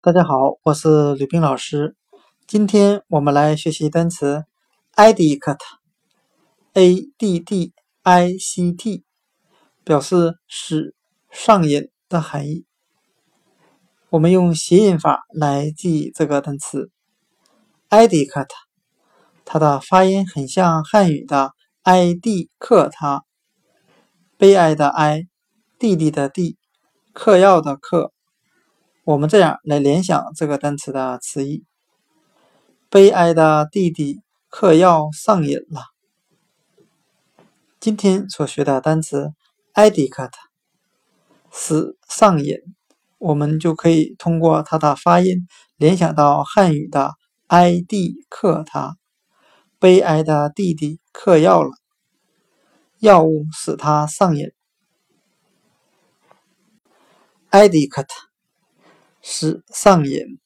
大家好，我是吕冰老师。今天我们来学习单词 addict，a d d i c t，表示使上瘾的含义。我们用谐音法来记这个单词 addict，它的发音很像汉语的哀地克他，悲哀的哀，弟弟的弟，嗑药的嗑。我们这样来联想这个单词的词义：悲哀的弟弟嗑药上瘾了。今天所学的单词 addict 使上瘾，我们就可以通过它的发音联想到汉语的哀地克他，悲哀的弟弟嗑药了，药物使他上瘾。addict 是上瘾。